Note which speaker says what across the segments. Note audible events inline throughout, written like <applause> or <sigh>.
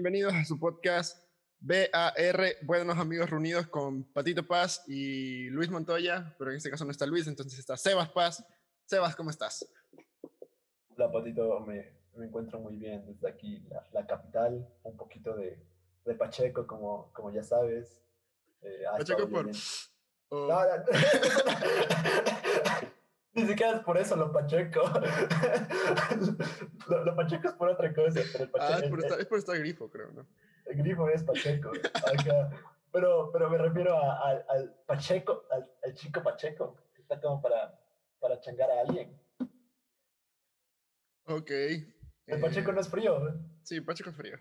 Speaker 1: bienvenidos a su podcast BAR, Buenos Amigos Reunidos con Patito Paz y Luis Montoya, pero en este caso no está Luis, entonces está Sebas Paz. Sebas, ¿cómo estás?
Speaker 2: Hola Patito, me, me encuentro muy bien desde aquí, la, la capital, un poquito de, de, Pacheco, como, como ya sabes.
Speaker 1: Eh, Pacheco por...
Speaker 2: Oh. No, no, <laughs> <laughs> Ni siquiera es por eso lo Pacheco. <laughs> lo, lo, Pacheco es por otra cosa. Pero el Pacheco,
Speaker 1: ah, es por, estar, es por estar grifo, creo, ¿no?
Speaker 2: El grifo es Pacheco. Acá. Pero, pero me refiero a, a, al Pacheco, al, al, chico Pacheco, que está como para, para changar a alguien.
Speaker 1: Ok.
Speaker 2: El Pacheco no es frío. ¿eh?
Speaker 1: Sí, Pacheco es frío.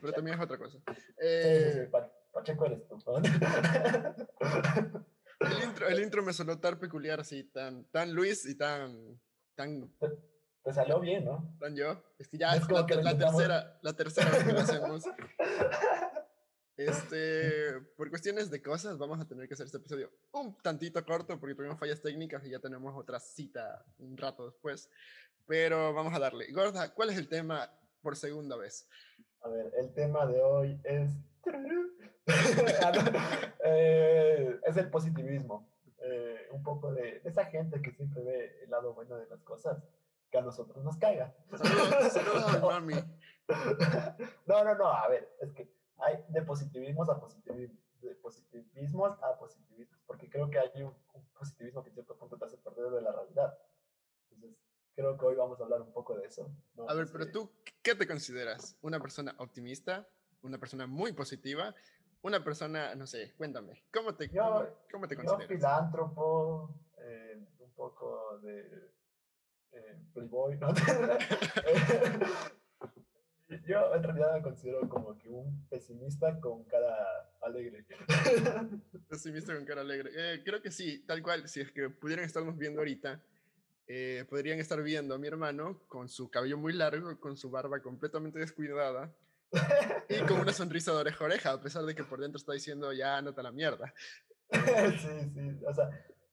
Speaker 1: Pero también es otra cosa.
Speaker 2: Eh... Sí, sí, sí. Pacheco eres tú. <laughs>
Speaker 1: El intro, el intro me sonó tan peculiar, así, tan, tan Luis y tan... tan
Speaker 2: te, te salió bien, ¿no?
Speaker 1: Tan yo. Es que ya es, es la, que la tercera, la tercera vez que lo hacemos. <laughs> Este, por cuestiones de cosas, vamos a tener que hacer este episodio un tantito corto porque tuvimos fallas técnicas y ya tenemos otra cita un rato después. Pero vamos a darle. Gorda, ¿cuál es el tema por segunda vez?
Speaker 2: A ver, el tema de hoy es <laughs> eh, es el positivismo. Eh, un poco de esa gente que siempre ve el lado bueno de las cosas, que a nosotros nos caiga.
Speaker 1: Saludos, <laughs> mami.
Speaker 2: No, no, no, a ver, es que hay de positivismos a positivismo, de positivismos a positivismos, porque creo que hay un, un positivismo que en cierto punto te hace perder de la realidad. Entonces, creo que hoy vamos a hablar un poco de eso.
Speaker 1: ¿no? A ver, pero tú, ¿qué te consideras? ¿Una persona optimista? ¿Una persona muy positiva? Una persona, no sé, cuéntame, ¿cómo te,
Speaker 2: yo,
Speaker 1: cómo, cómo te consideras?
Speaker 2: Yo filántropo, eh, un poco de eh, playboy, ¿no? <laughs> yo en realidad me considero como que un pesimista con cara alegre. <laughs>
Speaker 1: pesimista con cara alegre. Eh, creo que sí, tal cual, si es que pudieran estarnos viendo ahorita, eh, podrían estar viendo a mi hermano con su cabello muy largo, con su barba completamente descuidada, <laughs> y con una sonrisa de oreja a oreja, a pesar de que por dentro está diciendo, ya, nota la mierda. <laughs>
Speaker 2: sí, sí, o sea,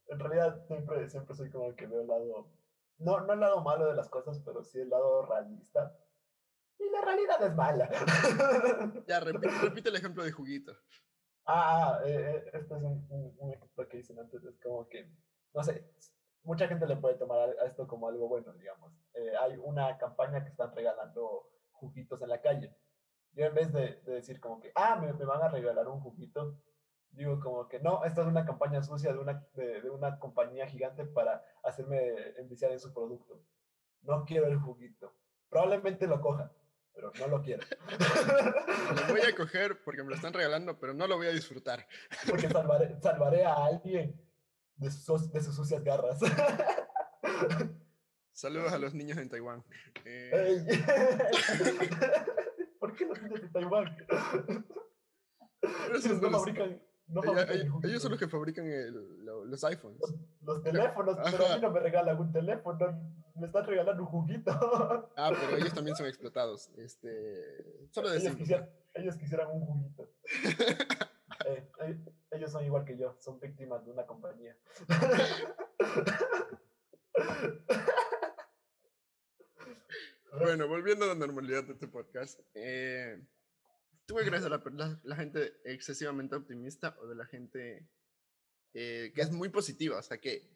Speaker 2: en realidad siempre, siempre soy como que veo el lado, no, no el lado malo de las cosas, pero sí el lado realista. Y la realidad es mala. <laughs>
Speaker 1: ya, repite, repite el ejemplo de juguito.
Speaker 2: Ah, eh, este es un, un, un, ejemplo que dicen antes, es como que, no sé, mucha gente le puede tomar a esto como algo bueno, digamos. Eh, hay una campaña que están regalando juguitos en la calle yo en vez de, de decir como que, ah, me, me, van a regalar un juguito, digo como que no, esta es una campaña sucia de una, de, de una compañía gigante para hacerme enviciar en su producto. No quiero el juguito. Probablemente lo coja, pero no lo quiero. <laughs>
Speaker 1: Lo voy a <laughs> coger porque me lo están regalando, pero no lo voy a disfrutar.
Speaker 2: Porque salvaré, salvaré a alguien de sus, de sus sucias garras.
Speaker 1: Saludos a los niños en Taiwán. <laughs> Eh... <laughs>
Speaker 2: ¿Por qué los niños de Taiwán?
Speaker 1: Ellos, no fabrican, no fabrican ellos, ellos son los que fabrican el, los iPhones.
Speaker 2: Los, los teléfonos, Ajá. pero a mí no me regalan un teléfono, me están regalando un juguito. <laughs>
Speaker 1: Ah, pero ellos también son explotados. Este, solo
Speaker 2: ellos, quisieran, ellos quisieran un juguito. <laughs> eh, ellos son igual que yo, son víctimas de una compañía.
Speaker 1: Bueno, volviendo a la normalidad de este podcast, eh, ¿tú crees de la, la, la, gente excesivamente optimista o de la gente eh, que es muy positiva? O sea, que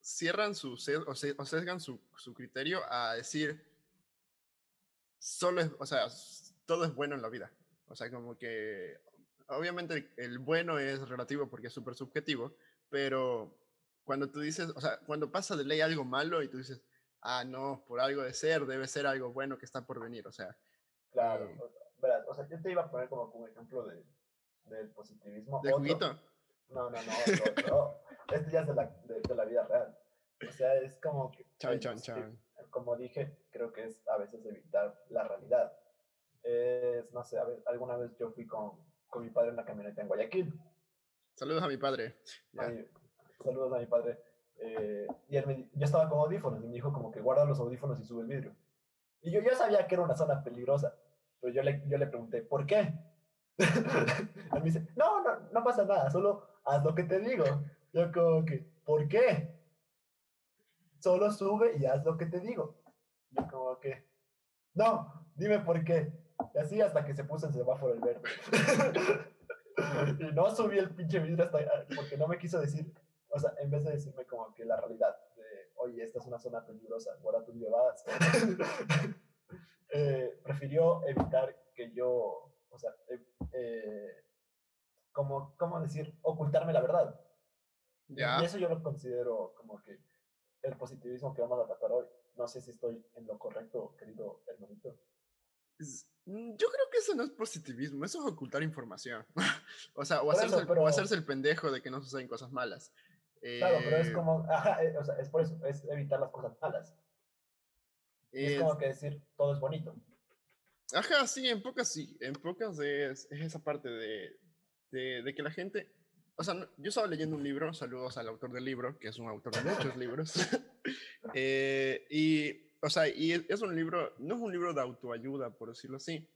Speaker 1: cierran su, o, se, o sesgan su, su, criterio a decir, solo es, o sea, todo es bueno en la vida. O sea, como que, obviamente el bueno es relativo porque es súper subjetivo, pero cuando tú dices, o sea, cuando pasa de ley algo malo y tú dices, ah, no, por algo de ser, debe ser algo bueno que está por venir, o sea.
Speaker 2: Claro, eh, verdad, o sea, yo te iba a poner como, como ejemplo de, del positivismo.
Speaker 1: ¿De juguito?
Speaker 2: No, no, no, no, este ya es de la, de, de, la vida real. O sea, es como que...
Speaker 1: Chan, chan, chan.
Speaker 2: Como dije, creo que es a veces evitar la realidad. Es, no sé, a ver, alguna vez yo fui con, con mi padre en la camioneta en Guayaquil.
Speaker 1: Saludos a mi padre.
Speaker 2: Ay, saludos a mi padre. Eh, y él me, yo estaba con audífonos y me dijo como que guarda los audífonos y sube el vidrio. Y yo ya sabía que era una zona peligrosa, pero yo le, yo le pregunté, ¿por qué? <laughs> él me dice, no, no, no pasa nada, solo haz lo que te digo. Yo como que, ¿por qué? Solo sube y haz lo que te digo. Yo como que, no, dime por qué. Y así hasta que se puso el semáforo el verde. <laughs> y no subí el pinche vidrio hasta porque no me quiso decir, o sea, en vez de decirme como que la realidad de, oye, esta es una zona peligrosa, guarda tus llevadas, <laughs> eh, prefirió evitar que yo, o sea, eh, eh, como, ¿cómo decir? Ocultarme la verdad.
Speaker 1: Ya.
Speaker 2: Y eso yo lo considero como que el positivismo que vamos a tratar hoy. No sé si estoy en lo correcto, querido hermanito.
Speaker 1: Mm, Yo creo que eso no es positivismo, eso es ocultar información. <laughs> o sea, o hacerse,
Speaker 2: eso,
Speaker 1: el, o
Speaker 2: pero-
Speaker 1: hacerse el pendejo de que no suceden cosas malas.
Speaker 2: Claro, pero es
Speaker 1: Eh,
Speaker 2: como, <laughs> ajá, eh, o sea, es por eso, es evitar las cosas malas. Es
Speaker 1: es-
Speaker 2: como que decir, todo es bonito.
Speaker 1: Ajá, sí, en pocas sí. En pocas es, es esa parte de, de, de que la gente. O sea, no- yo estaba leyendo un libro, saludos al autor del libro, que es un autor de muchos libros. <laughs> eh, y, o sea, y es- es un libro, no es un libro de autoayuda, por decirlo así,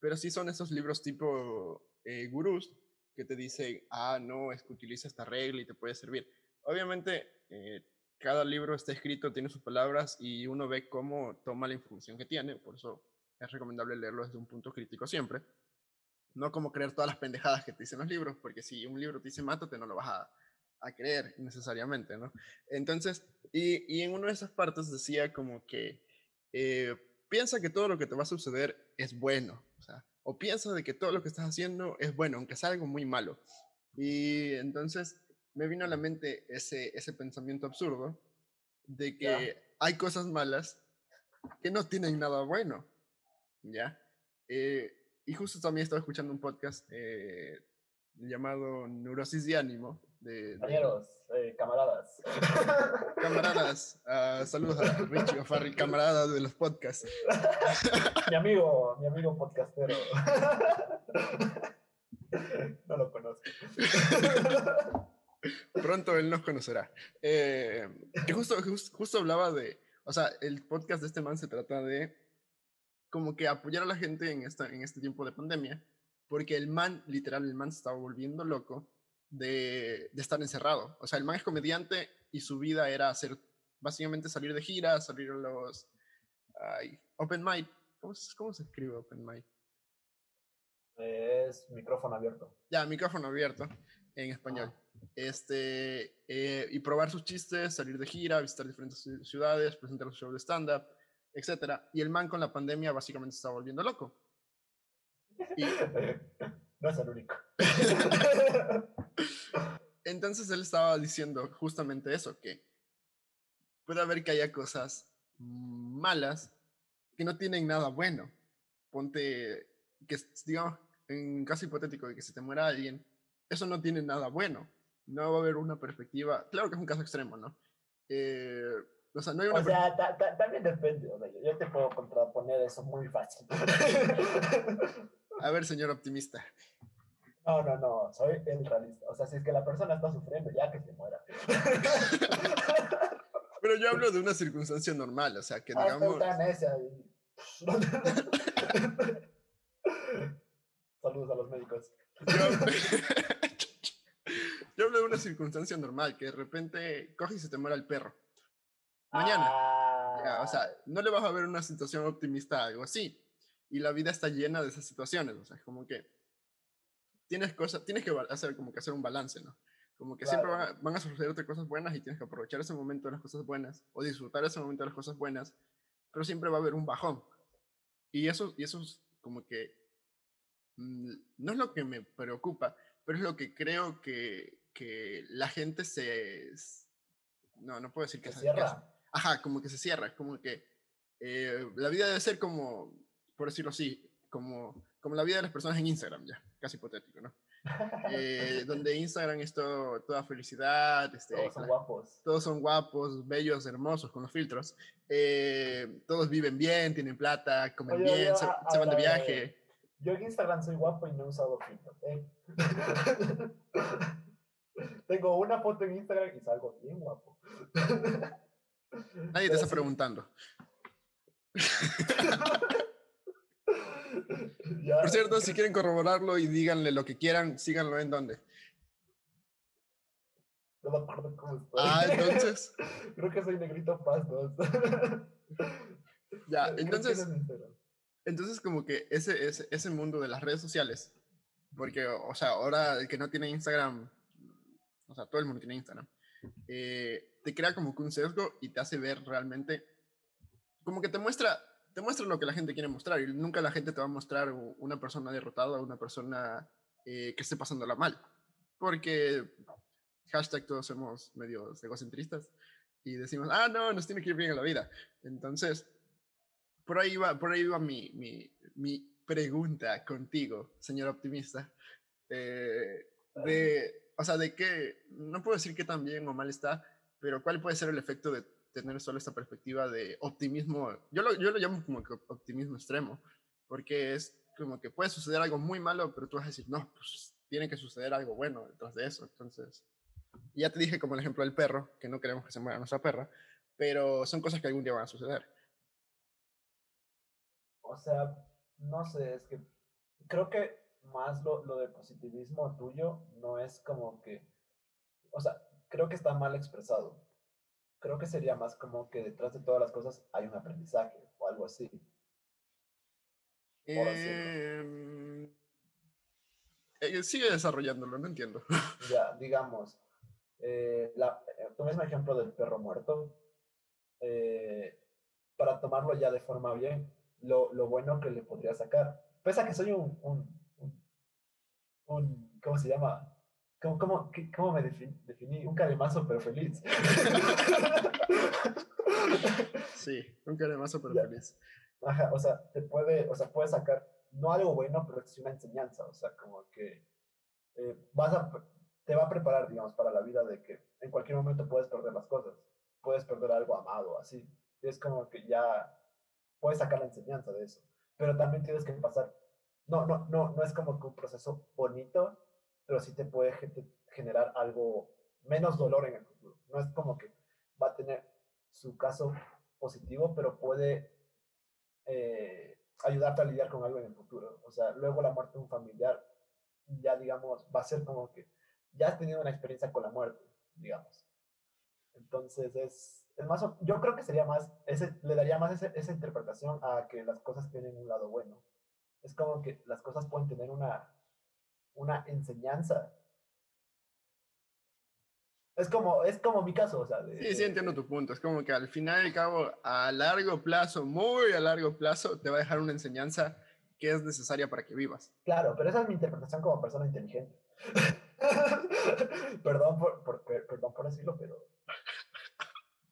Speaker 1: pero sí son esos libros tipo eh, gurús que te dicen, ah, no, es que utiliza esta regla y te puede servir. Obviamente, eh, cada libro está escrito, tiene sus palabras y uno ve cómo toma la información que tiene, por eso es recomendable leerlo desde un punto crítico siempre. No como creer todas las pendejadas que te dicen los libros, porque si un libro te dice mátate, no lo vas a, a creer necesariamente, ¿no? Entonces, y, y en una de esas partes decía como que eh, piensa que todo lo que te va a suceder es bueno, o sea, o piensa de que todo lo que estás haciendo es bueno, aunque sea algo muy malo. Y entonces me vino a la mente ese, ese pensamiento absurdo de que hay cosas malas que no tienen nada bueno, ¿ya? Eh, y justo también estaba escuchando un podcast eh, llamado Neurosis de Ánimo, de, de-
Speaker 2: Compañeros, eh, camaradas. <laughs>
Speaker 1: camaradas, ah, saludos a Richie O'Farrell, camaradas de los podcasts. <laughs>
Speaker 2: mi amigo, mi amigo podcastero. no lo conozco. <laughs>
Speaker 1: Pronto él nos conocerá. Eh, que justo, jus- justo hablaba de, o sea, el podcast de este man se trata de como que apoyar a la gente en, esta, en este tiempo de pandemia, porque el man, literal, el man se estaba volviendo loco de, de estar encerrado. O sea, el man es comediante y su vida era hacer, básicamente salir de gira, salir a los ay, open mic. ¿Cómo, se- ¿Cómo se escribe open mic?
Speaker 2: Es micrófono abierto.
Speaker 1: Ya, micrófono abierto en español. Este, eh, y probar sus chistes, salir de gira, visitar diferentes ci- ciudades, presentar su show de stand-up, etc. Y el man con la pandemia básicamente se estaba volviendo loco. Y <laughs>
Speaker 2: No es el único. <laughs>
Speaker 1: entonces él estaba diciendo justamente eso, que puede haber que haya cosas malas que no tienen nada bueno. Ponte, que digamos, en caso hipotético de que se te muera alguien, eso no tiene nada bueno. No va a haber una perspectiva, claro que es un caso extremo, ¿no? Eh, o sea, no hay una
Speaker 2: O sea, ta- ta- también depende. O sea, yo- yo te puedo contraponer eso muy fácil. <laughs>
Speaker 1: A ver, señor optimista.
Speaker 2: No, no, no, soy el realista. O sea, si es que la persona está sufriendo, ya que se muera. <laughs>
Speaker 1: Pero yo hablo de una circunstancia normal, o sea, que
Speaker 2: Ah,
Speaker 1: digamos... <laughs>
Speaker 2: Saludos a los médicos.
Speaker 1: Yo, <laughs> yo hablo de una circunstancia normal, que de repente coge y se te muera el perro. Mañana. Ya, o sea,
Speaker 2: Ah,
Speaker 1: no le vas a ver una situación optimista a algo así. Y la vida está llena de esas situaciones, o sea, es como que tienes cosas, tienes que hacer como que hacer un balance, ¿no? Como que siempre van a, van a sucederte cosas buenas y tienes que aprovechar ese momento de las cosas buenas o disfrutar ese momento de las cosas buenas, pero siempre va a haber un bajón. Y eso, y eso es como que mm, no es lo que me preocupa, pero es lo que creo que, que la gente se... No, no puedo decir que
Speaker 2: se cierra.
Speaker 1: Ajá, como que se cierra, es como que eh, la vida debe ser como, por decirlo así, como, como la vida de las personas en Instagram, ya, casi hipotético, ¿no? Eh, <laughs> donde Instagram es todo, toda felicidad, este,
Speaker 2: Todos son guapos.
Speaker 1: todos son guapos, bellos, hermosos, con los filtros, eh, todos viven bien, tienen plata, comen
Speaker 2: Oye,
Speaker 1: bien, se,
Speaker 2: a-
Speaker 1: se van de
Speaker 2: a ver.
Speaker 1: viaje.
Speaker 2: Yo en Instagram soy guapo y no he usado filtros. ¿eh? <laughs> Tengo una foto en Instagram y salgo bien guapo.
Speaker 1: Nadie te
Speaker 2: Pero
Speaker 1: está
Speaker 2: sí,
Speaker 1: preguntando. <laughs> <laughs> Por cierto, si quieren corroborarlo y díganle lo que quieran, síganlo en donde.
Speaker 2: No me acuerdo cómo estoy.
Speaker 1: Ah, <laughs> entonces,
Speaker 2: Creo que soy Negrito Paz 2. <laughs>
Speaker 1: ya, entonces. Entonces, como que ese, ese, ese mundo de las redes sociales, porque, o sea, ahora el que no tiene Instagram, o sea, todo el mundo tiene Instagram, eh, te crea como que un sesgo y te hace ver realmente, como que te muestra, te muestra lo que la gente quiere mostrar y nunca la gente te va a mostrar una persona derrotada, una persona eh, que esté pasándola mal, porque hashtag todos somos medio egocentristas y decimos, ah, no, nos tiene que ir bien en la vida. Entonces, por ahí va, por ahí va mi, mi, mi pregunta contigo, señor optimista. Eh, de, o sea, de qué, no puedo decir que tan bien o mal está, pero cuál puede ser el efecto de tener solo esta perspectiva de optimismo. Yo lo, yo lo llamo como optimismo extremo, porque es como que puede suceder algo muy malo, pero tú vas a decir, no, pues tiene que suceder algo bueno detrás de eso. Entonces, ya te dije como el ejemplo del perro, que no queremos que se muera nuestra perra, pero son cosas que algún día van a suceder.
Speaker 2: O sea, no sé, es que creo que más lo, lo de positivismo tuyo no es como que, o sea, creo que está mal expresado. Creo que sería más como que detrás de todas las cosas hay un aprendizaje o algo así.
Speaker 1: Em, eh, sigue desarrollándolo, no entiendo. <laughs>
Speaker 2: Ya, digamos, eh, la, eh, mismo ejemplo del perro muerto, eh, para tomarlo ya de forma bien, lo, lo, bueno que le podría sacar. Pese a que soy un, un, un, ¿cómo se llama? ¿Cómo, cómo, cómo me definí? Un caremazo pero feliz. <laughs>
Speaker 1: sí, un caremazo pero feliz.
Speaker 2: Ajá, o sea, te puede, o sea, puede sacar, no algo bueno, pero es una enseñanza, o sea, como que eh, vas a, te va a preparar, digamos, para la vida de que en cualquier momento puedes perder las cosas, puedes perder algo amado, así. Y es como que ya puedes sacar la enseñanza de eso, pero también tienes que pasar, no, no, no, no es como que un proceso bonito, pero sí te puede generar algo, menos dolor en el futuro. No es como que va a tener su caso positivo, pero puede eh, ayudarte a lidiar con algo en el futuro. O sea, luego la muerte de un familiar, ya digamos, va a ser como que ya has tenido una experiencia con la muerte, digamos. Entonces es, es más, yo creo que sería más, ese, le daría más ese, esa interpretación a que las cosas tienen un lado bueno. Es como que las cosas pueden tener una, una enseñanza. Es como, es como mi caso, o sea. De,
Speaker 1: sí, sí, entiendo tu punto. Es como que al final y al cabo, a largo plazo, muy a largo plazo, te va a dejar una enseñanza que es necesaria para que vivas.
Speaker 2: Claro, pero esa es mi interpretación como persona inteligente. <laughs> perdón, por, por, perdón por decirlo, pero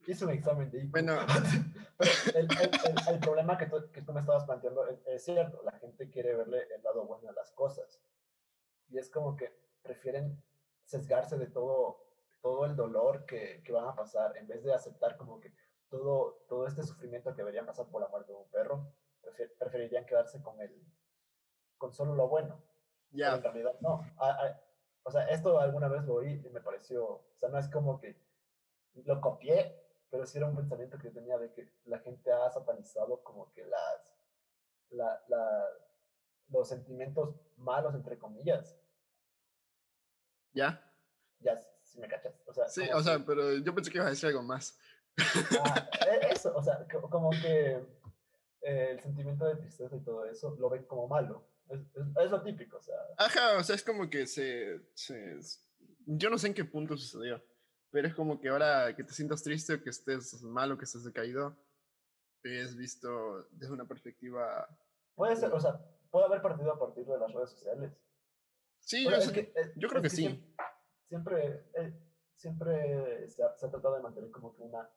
Speaker 2: hice un examen de IQ.
Speaker 1: Bueno. <laughs>
Speaker 2: el, el, el, problema que tú, que tú, me estabas planteando es, es, cierto, la gente quiere verle el lado bueno a las cosas. Y es como que prefieren sesgarse de todo, todo el dolor que, que van a pasar, en vez de aceptar como que todo, todo este sufrimiento que deberían pasar por la muerte de un perro, prefer, preferirían quedarse con, el, con solo lo bueno.
Speaker 1: Ya.
Speaker 2: En realidad, no. A, a, o sea, esto alguna vez lo oí y me pareció, o sea, no es como que lo copié, pero sí era un pensamiento que tenía de que la gente ha satanizado como que las, la, la, los sentimientos malos, entre comillas.
Speaker 1: ¿Ya?
Speaker 2: Ya, si me cachas. O sea,
Speaker 1: sí, o sea, pero yo pensé que ibas a decir algo más.
Speaker 2: Ah, e, eso, o sea, como que eh, el sentimiento de tristeza y todo eso lo ven como malo. Es, es, es, lo típico, o sea.
Speaker 1: Ajá, o sea, es como que se, se, Yo no sé en qué punto sucedió, pero es como que ahora que te sientas triste o que estés mal o que estés decaído, es visto desde una perspectiva...
Speaker 2: Puede ser, o sea, puede haber partido a partir de las redes sociales.
Speaker 1: Sí, yo, que, eh, yo creo que, que, sí.
Speaker 2: Siempre, eh, siempre se ha, se ha, tratado de mantener como que una...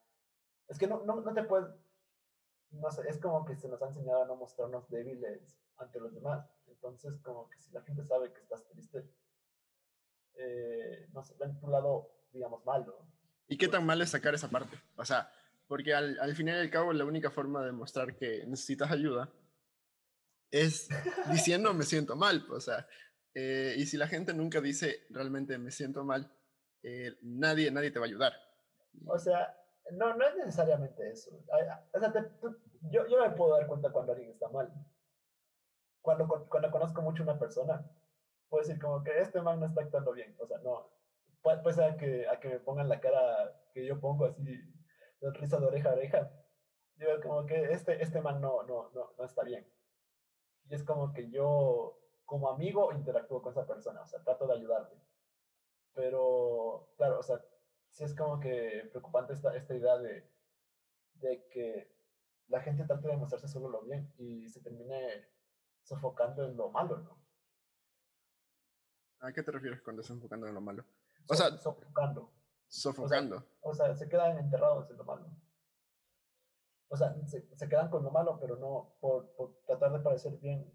Speaker 2: Es que no, no, no te puedes... No sé, es como que se nos ha enseñado a no mostrarnos débiles ante los demás. Entonces, como que si la gente sabe que estás triste, eh, no sé, ven tu lado, digamos, malo.
Speaker 1: ¿Y qué tan mal es sacar esa parte? O sea, porque al, al final y al cabo la única forma de mostrar que necesitas ayuda es <laughs> diciendo me siento mal. O sea, eh, y si la gente nunca dice realmente me siento mal, eh, nadie, nadie te va a ayudar.
Speaker 2: O sea, no, no es necesariamente eso. O sea, te, tú, yo, yo me puedo dar cuenta cuando alguien está mal cuando, cuando conozco mucho a una persona, puedo decir como que este man no está actuando bien. O sea, no, puede a que, a que me pongan la cara que yo pongo así, risa de oreja a oreja. Digo como que este, este man no, no, no, no está bien. Y es como que yo, como amigo, interactúo con esa persona, o sea, trato de ayudarle. Pero, claro, o sea, sí es como que preocupante esta, esta idea de, de que la gente trate de mostrarse solo lo bien y se termine sofocando en lo malo, ¿no?
Speaker 1: ¿A qué te refieres cuando estás enfocando en lo malo? O sea,
Speaker 2: sofocando.
Speaker 1: Sofocando.
Speaker 2: O sea, se quedan enterrados en lo malo. O sea, se, se quedan con lo malo, pero no por, por, tratar de parecer bien.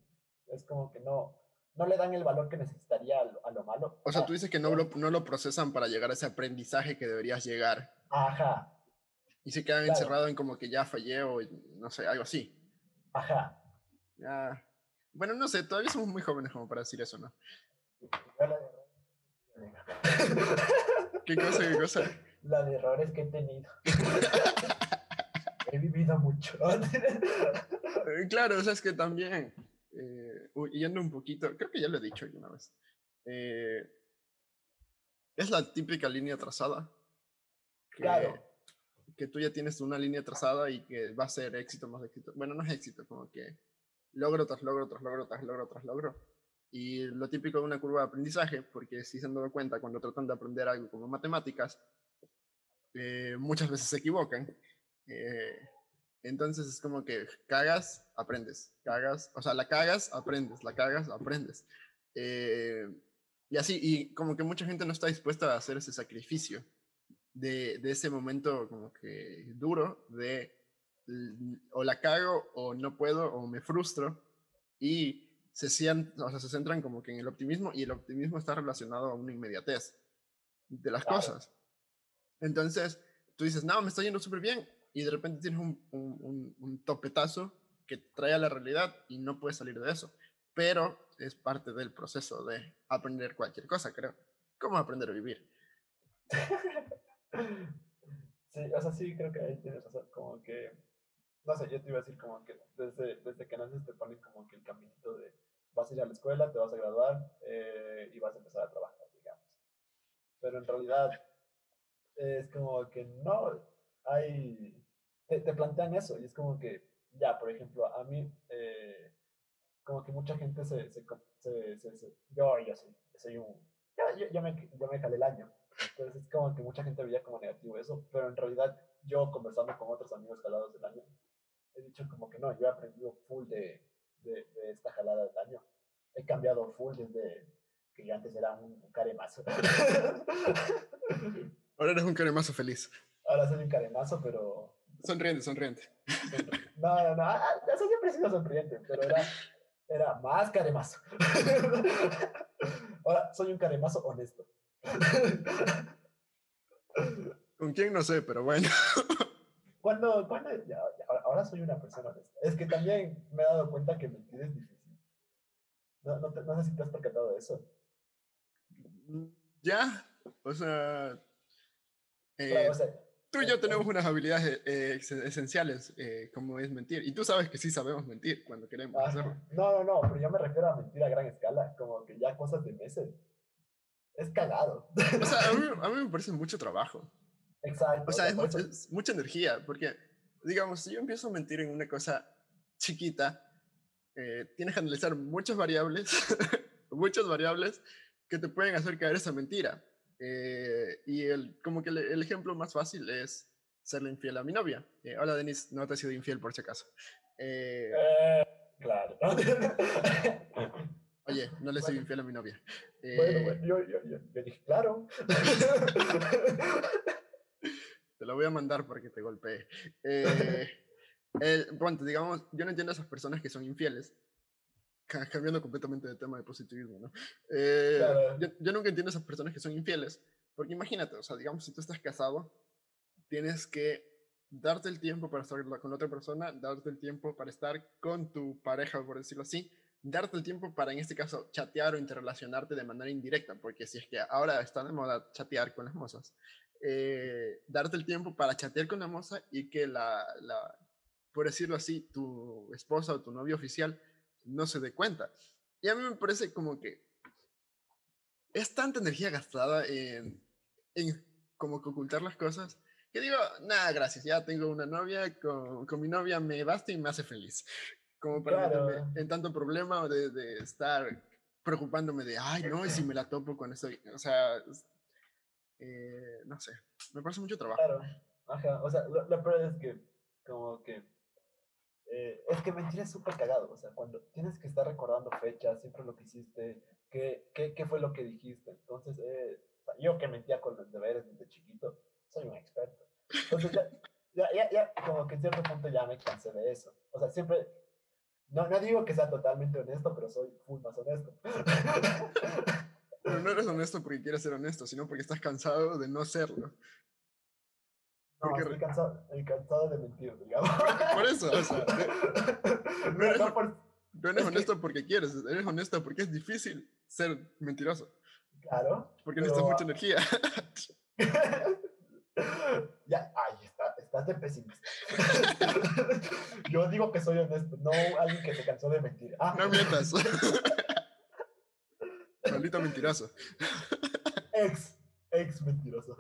Speaker 2: Es como que no, no le dan el valor que necesitaría a lo, malo.
Speaker 1: O sea, tú dices que no lo, no lo procesan para llegar a ese aprendizaje que deberías llegar.
Speaker 2: Ajá.
Speaker 1: Y se quedan encerrados en como que ya fallé o no sé, algo así.
Speaker 2: Ajá.
Speaker 1: Ya. Bueno, no sé, todavía somos muy jóvenes como para decir eso, ¿no? ¿Qué cosa, qué cosa? <laughs>
Speaker 2: La de errores que he tenido. <laughs> he vivido mucho.
Speaker 1: Eh, claro, o sea, es que también, eh, yendo un poquito, creo que ya lo he dicho alguna vez, eh, es la típica línea trazada.
Speaker 2: claro.
Speaker 1: Que tú ya tienes una línea trazada y que va a ser éxito más éxito. Bueno, no es éxito, como que logro tras logro tras logro tras logro tras logro. Y lo típico de una curva de aprendizaje, porque si se han dado cuenta cuando tratan de aprender algo como matemáticas, eh, muchas veces se equivocan. Eh, entonces es como que cagas, aprendes, cagas, o sea, la cagas, aprendes, la cagas, aprendes. Eh, y así, y como que mucha gente no está dispuesta a hacer ese sacrificio de, de ese momento como que duro de o la cago o no puedo o me frustro y se, o sea, se centran como que en el optimismo y el optimismo está relacionado a una inmediatez de las cosas. Entonces, tú dices, no, me está yendo súper bien y de repente tienes un, un, un, topetazo que trae a la realidad y no puedes salir de eso. Pero es parte del proceso de aprender cualquier cosa, creo. ¿Cómo aprender a vivir? <laughs>
Speaker 2: Sí, o sea, sí, creo que ahí tienes razón. Como que no sé, yo te iba a decir como que desde, desde que naces te ponen como que el caminito de vas a ir a la escuela, te vas a graduar eh, y vas a empezar a trabajar, digamos. Pero en realidad es como que no hay, te, plantean eso y es como que, ya, por ejemplo, a mí, eh, como que mucha gente se, se, se, yo, yo soy, soy un, yo, yo, me, yo me jalé el año. Entonces es como que mucha gente veía como negativo eso, pero en realidad yo conversando con otros amigos jalados del año, he dicho como que no, yo he aprendido full de, de, esta jalada del año. He cambiado full desde que yo antes era un, caremazo. <laughs>
Speaker 1: Ahora eres un caremazo feliz.
Speaker 2: Ahora soy un caremazo, pero...
Speaker 1: Sonriente, sonriente.
Speaker 2: No, no, no, eso siempre he sido sonriente, pero era, era más caremazo. <laughs> Ahora soy un caremazo honesto.
Speaker 1: ¿Con quién? No sé, pero bueno.
Speaker 2: Cuando, cuando ahora soy una persona honesta. Es que también me he dado cuenta que mentir es difícil. No, no, no sé si te has percatado de eso.
Speaker 1: Ya, o sea, eh, tú y yo tenemos unas habilidades eh, esenciales, eh, como es mentir. Y tú sabes que sí sabemos mentir cuando queremos hacerlo.
Speaker 2: No, no, no, pero yo me refiero a mentir a gran escala, como que ya cosas de meses. Es cagado.
Speaker 1: O sea, a mí, <laughs> a mí me parece mucho trabajo.
Speaker 2: Exacto.
Speaker 1: O sea, es, mucha energía, porque, digamos, si yo empiezo a mentir en una cosa chiquita, eh, tienes que analizar muchas variables, <laughs> muchas variables que te pueden hacer caer esa mentira. Eh, y el, como que el, ejemplo más fácil es serle infiel a mi novia. Eh, hola, Denis, no te he sido infiel por si acaso.
Speaker 2: claro. <laughs>
Speaker 1: Oye, no le soy infiel a mi novia.
Speaker 2: bueno, bueno yo, yo, yo dije, claro. <laughs>
Speaker 1: te lo voy a mandar para que te golpee. Eh, <laughs> el, bueno, digamos, yo no entiendo a esas personas que son infieles, cambiando completamente de tema de positivismo, ¿no? Eh, yo, nunca entiendo a esas personas que son infieles, porque imagínate, o sea, digamos, si tú estás casado, tienes que darte el tiempo para estar con otra persona, darte el tiempo para estar con tu pareja, por decirlo así, darte el tiempo para, en este caso, chatear o interrelacionarte de manera indirecta, porque si es que ahora está de moda chatear con las mozas, eh, darte el tiempo para chatear con la moza y que la, la, por decirlo así, tu esposa o tu novio oficial no se dé cuenta. Y a mí me parece como que es tanta energía gastada en, en como que ocultar las cosas que digo, nada, gracias, ya tengo una novia, con, con mi novia me basta y me hace feliz. como para meterme en tanto problema de, de, estar preocupándome de, ay, no, y si me la topo con eso, o sea, eh, no sé, me parece mucho trabajo.
Speaker 2: Claro, ajá, o sea, lo, peor es que, como que, eh, es que mentir es súper cagado, o sea, cuando tienes que estar recordando fechas, siempre lo que hiciste, qué, qué, qué fue lo que dijiste, entonces, eh, yo que mentía con los deberes desde chiquito, soy un experto. Entonces ya, ya, ya, ya, como que en cierto punto ya me cansé de eso. O sea, siempre, no, no digo que sea totalmente honesto, pero soy full más honesto.
Speaker 1: Pero no eres honesto porque quieres ser honesto, sino porque estás cansado de no serlo.
Speaker 2: No, estoy cansado, cansado de mentir, digamos. <laughs>
Speaker 1: Por eso, o sea, <laughs> no eres, no eres honesto porque quieres, eres honesto porque es difícil ser mentiroso.
Speaker 2: Claro.
Speaker 1: Porque necesitas mucha energía. <laughs>
Speaker 2: ya, ahí está, estás de pesimista. Yo digo que soy honesto, no alguien que se cansó de mentir.
Speaker 1: Ah. No mientas. Maldito mentiroso.
Speaker 2: Ex, ex mentiroso.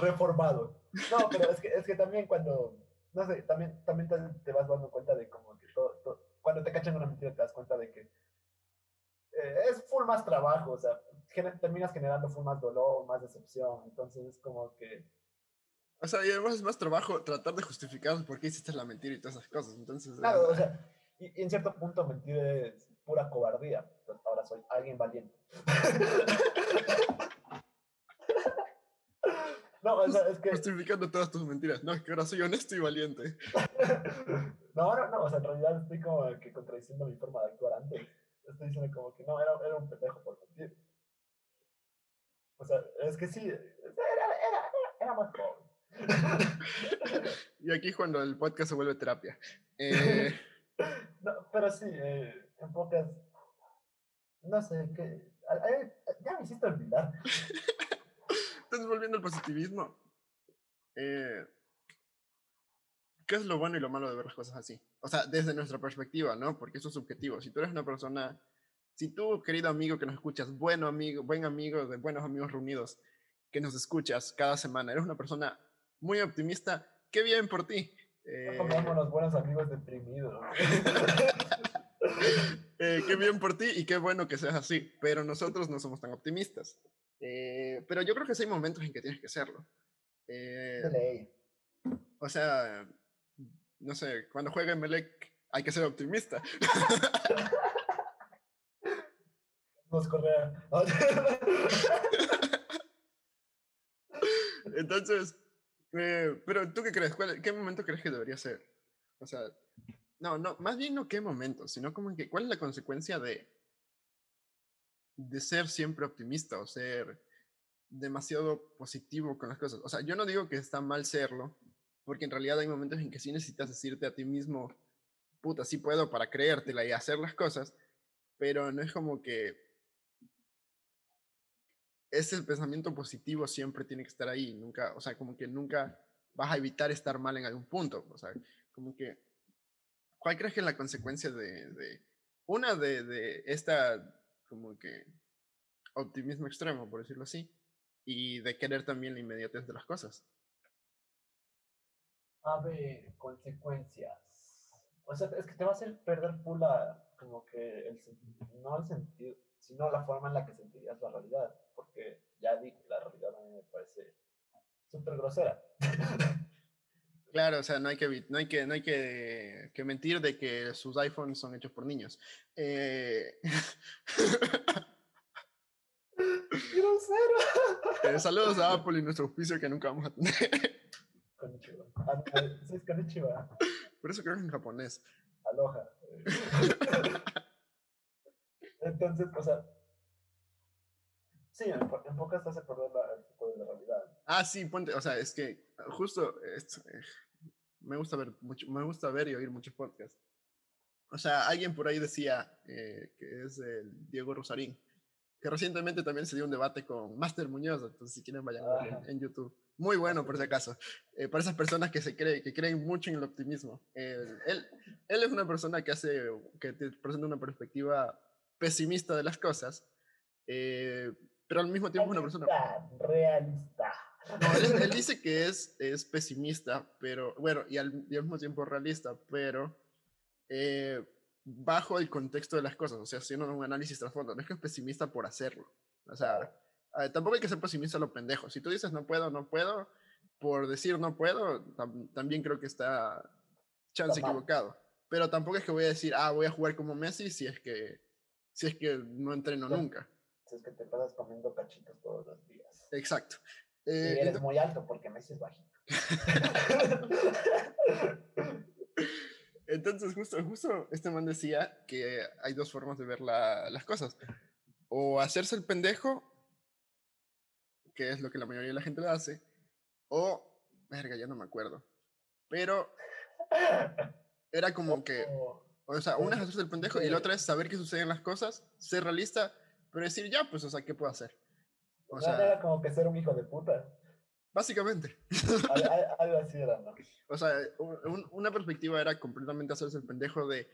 Speaker 2: Reformado. No, pero es que, es que también cuando, no sé, también, también te, vas dando cuenta de como que todo, cuando te cachan una mentira te das cuenta de que eh, es full más trabajo, o sea, terminas generando full más dolor, más decepción, entonces es como que...
Speaker 1: O sea, y además es más trabajo tratar de justificar por qué hiciste la mentira y todas esas cosas, entonces...
Speaker 2: Claro, o sea, y, en cierto punto mentir es pura cobardía, entonces ahora soy alguien valiente. <laughs> no, o sea, es que...
Speaker 1: Justificando todas tus mentiras, no, es que ahora soy honesto y valiente. <laughs>
Speaker 2: no, no, no, o sea, en realidad estoy como que contradiciendo mi forma de actuar antes estoy diciendo como que no, era, era un pendejo por mentir. O sea, es que sí, era, era, era, más joven. <laughs>
Speaker 1: y aquí cuando el podcast se vuelve terapia. <laughs> Eh...
Speaker 2: no, pero sí, eh, en pocas, no sé, que ya me hiciste olvidar.
Speaker 1: Entonces, volviendo al positivismo, eh, ¿qué es lo bueno y lo malo de ver las cosas así? O sea, desde nuestra perspectiva, ¿no? Porque eso es subjetivo. Si tú eres una persona, si tú, querido amigo que nos escuchas, bueno amigo, buen amigo de buenos amigos reunidos, que nos escuchas cada semana, eres una persona muy optimista, qué bien por ti.
Speaker 2: Eh, los buenos amigos deprimidos. <laughs>
Speaker 1: eh, qué bien por ti y qué bueno que seas así, pero nosotros no somos tan optimistas. Eh, pero yo creo que sí hay momentos en que tienes que serlo.
Speaker 2: Eh,
Speaker 1: o sea, no sé, cuando juega Melec hay que ser optimista.
Speaker 2: Nos correa. <laughs>
Speaker 1: Entonces, eh, pero ¿tú qué crees? ¿Qué momento crees que debería ser? O sea, no, no, más bien no qué momento, sino como que cuál es la consecuencia de, de ser siempre optimista o ser demasiado positivo con las cosas. O sea, yo no digo que está mal serlo, porque en realidad hay momentos en que sí necesitas decirte a ti mismo, puta, sí puedo para creértela y hacer las cosas, pero no es como que ese pensamiento positivo siempre tiene que estar ahí, nunca, o sea, como que nunca vas a evitar estar mal en algún punto, o sea, como que, ¿cuál crees que es la consecuencia de, de una de, de esta, como que, optimismo extremo, por decirlo así, y de querer también la inmediatez de las cosas?
Speaker 2: a ver, consecuencias. O sea, es que te va a hacer perder pula, como que, el, no el sentido, sino la forma en la que sentirías la realidad. Porque ya dije, la realidad a mí me parece súper grosera. <laughs>
Speaker 1: Claro, o sea, no hay que, no hay que, no hay que, que mentir de que sus iPhones son hechos por niños. Eh... Eh, saludos a <laughs> Apple y nuestro auspicio que nunca vamos a tener.
Speaker 2: Ah, Konnichiwa.
Speaker 1: Por eso creo que en japonés.
Speaker 2: Aloha. <laughs> Entonces, o sea, sí, en, en pocas perder la, el de la realidad.
Speaker 1: Ah, sí, ponte, o sea, es que justo esto, eh, me gusta ver mucho, me gusta ver y oír muchos podcasts. O sea, alguien por ahí decía eh, que es el Diego Rosarín, que recientemente también se dio un debate con Master Muñoz, entonces si quieren vayan a ver en YouTube. Muy bueno, por si acaso. Eh, para esas personas que, se cree, que creen mucho en el optimismo. él, él es una persona que, hace, que te presenta una perspectiva pesimista de las cosas, eh, pero al mismo tiempo es una persona...
Speaker 2: Realista.
Speaker 1: No, él, dice que es, es pesimista, pero bueno, y al, mismo tiempo realista, pero eh, bajo el contexto de las cosas, o sea, haciendo un análisis trasfondo. No es que es pesimista por hacerlo. O sea, eh, tampoco hay que ser pesimista a lo pendejo. Si tú dices no puedo, no puedo, por decir no puedo, también creo que está chance equivocado. Pero tampoco es que voy a decir, ah, voy a jugar como Messi si es que, si es que no entreno nunca.
Speaker 2: Si es que te pasas comiendo cachitos todos los días.
Speaker 1: Exacto.
Speaker 2: Y eh, eres muy alto porque Messi es bajito. <laughs>
Speaker 1: Entonces, justo, justo este man decía que hay dos formas de ver las cosas. O hacerse el pendejo, que es lo que la mayoría de la gente le hace, o, verga, ya no me acuerdo. Pero era como que, o sea, una es hacerse el pendejo y la otra es saber qué suceden las cosas, ser realista, pero decir, ya, pues, o sea, ¿qué puedo hacer?
Speaker 2: O sea, era como que ser un hijo de puta.
Speaker 1: Básicamente. <laughs>
Speaker 2: Algo así era, ¿no?
Speaker 1: O sea, una perspectiva era completamente hacerse el pendejo de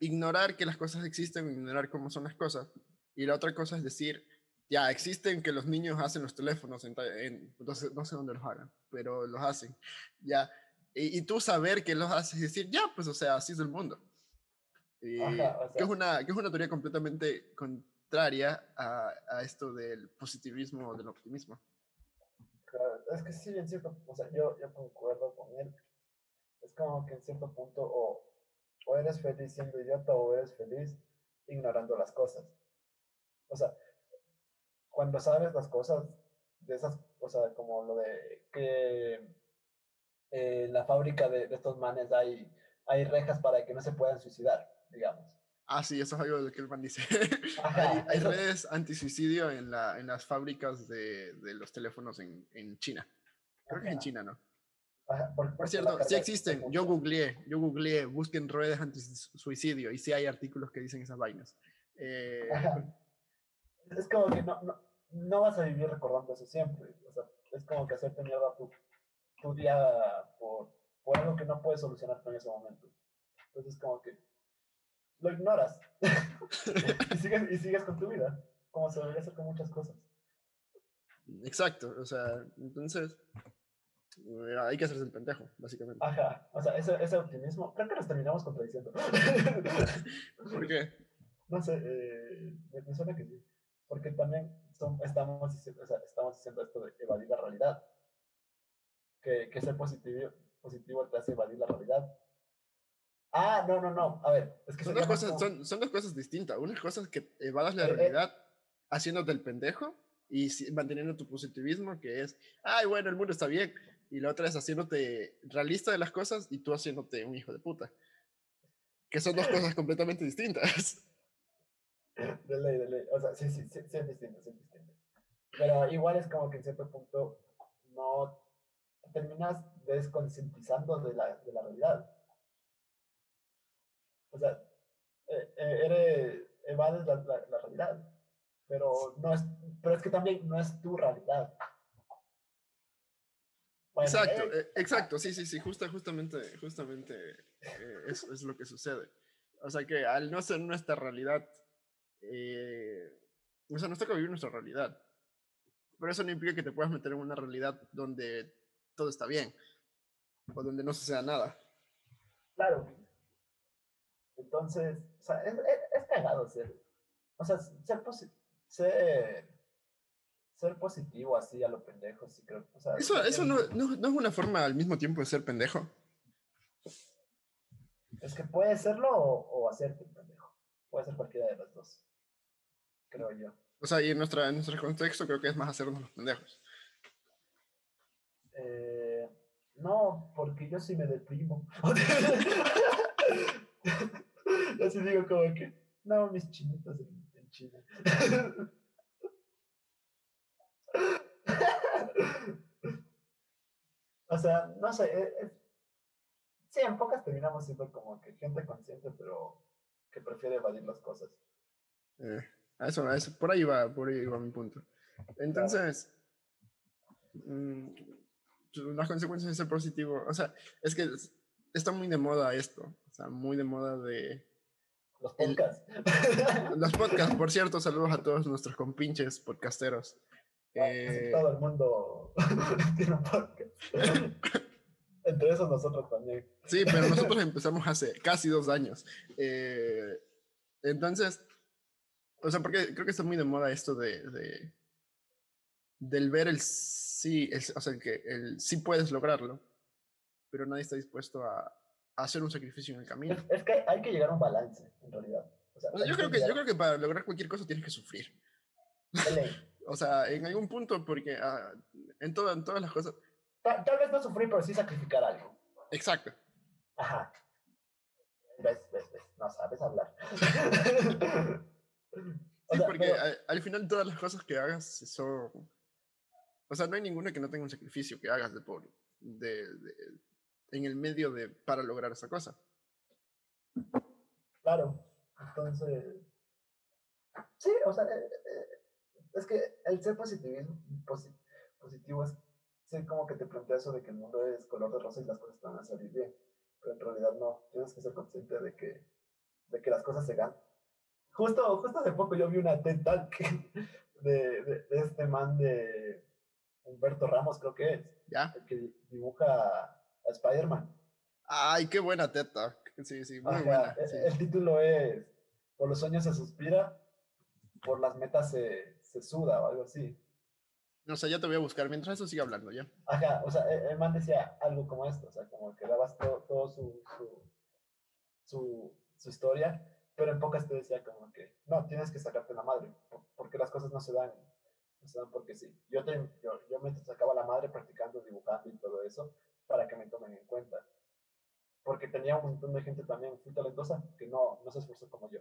Speaker 1: ignorar que las cosas existen, ignorar cómo son las cosas. Y la otra cosa es decir, ya existen que los niños hacen los teléfonos, en, no, sé, dónde los hagan, pero los hacen. Ya. Y, tú saber que los haces y decir, ya, pues, o sea, así es el mundo. que, es una, que es una teoría completamente contraria a, esto del positivismo o del optimismo
Speaker 2: es que sí, en cierto, o sea, yo, concuerdo con él. Es como que en cierto punto o, eres feliz siendo idiota o eres feliz ignorando las cosas. O sea, cuando sabes las cosas, de esas, o sea, como lo de que en la fábrica de, de, estos manes hay, hay rejas para que no se puedan suicidar, digamos.
Speaker 1: Ah, sí, eso es algo que el man dice. <laughs> hay, redes antisuicidio en, la, en las fábricas de, de los teléfonos en, en China. Creo que en China, ¿no? por, cierto, sí existen. Yo googleé, yo googleé, busquen redes antisuicidio y sí hay artículos que dicen esas vainas. Eh,
Speaker 2: es como que no, no, no, vas a vivir recordando eso siempre. O sea, es como que hacerte mierda tu, tu día por, por algo que no puedes solucionar en ese momento. Entonces, como que lo ignoras <laughs> y, sigues, y sigues con tu vida, como se debería hacer con muchas cosas.
Speaker 1: Exacto, o sea, entonces eh, hay que hacerse el pendejo, básicamente.
Speaker 2: Ajá, o sea, ese, ese optimismo, creo que nos terminamos contradiciendo. <laughs>
Speaker 1: ¿Por qué?
Speaker 2: No sé, eh, me, suena que sí. Porque también estamos, diciendo, o sea, estamos diciendo esto de evadir la realidad. Que, que ser positivo, positivo te hace evadir la realidad. Ah, no, no, no. A ver, es que
Speaker 1: son, dos cosas, son, son, dos cosas distintas. Una cosa es que evadas la eh, eh. realidad haciéndote el pendejo y manteniendo tu positivismo, que es, ay, bueno, el mundo está bien. Y la otra es haciéndote realista de las cosas y tú haciéndote un hijo de puta. Que son dos <laughs> cosas completamente distintas.
Speaker 2: De ley, de ley. O sea, sí, sí, sí, sí es distinto, sí es distinto. Pero igual es como que en cierto punto no terminas desconcientizando de la, de la realidad. O sea, eh, eh, eres, evades la, la, realidad, pero, no es, pero es que también no es tu realidad.
Speaker 1: exacto, eh, exacto, sí, sí, sí, justa, justamente, justamente eso es lo que sucede. O sea que al no ser nuestra realidad, o sea, nos toca vivir nuestra realidad. Pero eso no implica que te puedas meter en una realidad donde todo está bien o donde no suceda nada.
Speaker 2: Claro, entonces, o sea, es, es, cagado ser, o sea, ser, ser, ser positivo así a lo pendejo, sí creo. O sea,
Speaker 1: eso eso no, no, no, es una forma al mismo tiempo de ser pendejo.
Speaker 2: Es que puede serlo o, o hacerte pendejo. Puede ser cualquiera de las dos, creo yo.
Speaker 1: O sea, y en, nuestra, en nuestro contexto creo que es más hacernos los pendejos.
Speaker 2: Eh, no, porque yo sí me deprimo. <laughs> <laughs> Así digo como que, no, mis chinitos en, en China. <laughs> o sea, no sé, eh, eh, sí, en pocas terminamos siendo como que gente consciente, pero que prefiere evadir las cosas.
Speaker 1: Eh, eso, eso, por ahí va, por ahí va mi punto. Entonces, mm, las consecuencias de ser positivo, o sea, es que está muy de moda esto, sea, muy de moda de
Speaker 2: los podcasts. <laughs>
Speaker 1: los podcasts, por cierto, saludos a todos nuestros compinches podcasteros.
Speaker 2: Eh, todo el mundo <laughs> tiene un podcast. <laughs> Entre esos nosotros también.
Speaker 1: Sí, pero nosotros empezamos hace casi dos años. Eh, entonces, o sea, porque creo que está muy de moda esto de, de del ver el sí, o sea, que el sí puedes lograrlo, pero nadie está dispuesto a hacer un sacrificio en el camino.
Speaker 2: Es, que hay que llegar a un balance, en realidad.
Speaker 1: O sea, yo, creo que, yo creo que para lograr cualquier cosa tienes que sufrir. <laughs> o sea, en algún punto, porque ah, en, todo, en todas las cosas...
Speaker 2: Tal, tal, vez no sufrir, pero sí sacrificar algo.
Speaker 1: Exacto.
Speaker 2: Ajá. Ves, ves, ves. No sabes hablar. <laughs>
Speaker 1: sí, porque al, final todas las cosas que hagas son... O sea, no hay ninguna que no tenga un sacrificio que hagas de por... De, en el medio de para lograr esa cosa.
Speaker 2: Claro. Entonces... Sí, o sea, eh, eh, es que el ser positivismo, positivo es sí, como que te plantea eso de que el mundo es color de rosa y las cosas van a salir bien. Pero en realidad no. Tienes que ser consciente de que, de que las cosas se ganan. Justo, justo hace poco yo vi una TED Talk <laughs> de, de, este man de Humberto Ramos, creo que es.
Speaker 1: ¿Ya?
Speaker 2: El que dibuja a Spider-Man.
Speaker 1: Ay, qué buena TED Talk. Sí, sí, muy buena.
Speaker 2: E, el, título es Por los sueños se suspira, por las metas se, se suda o algo así.
Speaker 1: No sé, ya te voy a buscar. Mientras eso sigue hablando, ya.
Speaker 2: Ajá, o sea, el man decía algo como esto, o sea, como que dabas todo, su, su, su, historia, pero en pocas te decía como que, no, tienes que sacarte la madre, porque las cosas no se dan, no se dan porque sí. Yo, te, yo, yo me sacaba la madre practicando, dibujando y todo eso, para que me tomen en cuenta. Porque tenía un montón de gente también muy talentosa que no, no se esforzó como yo.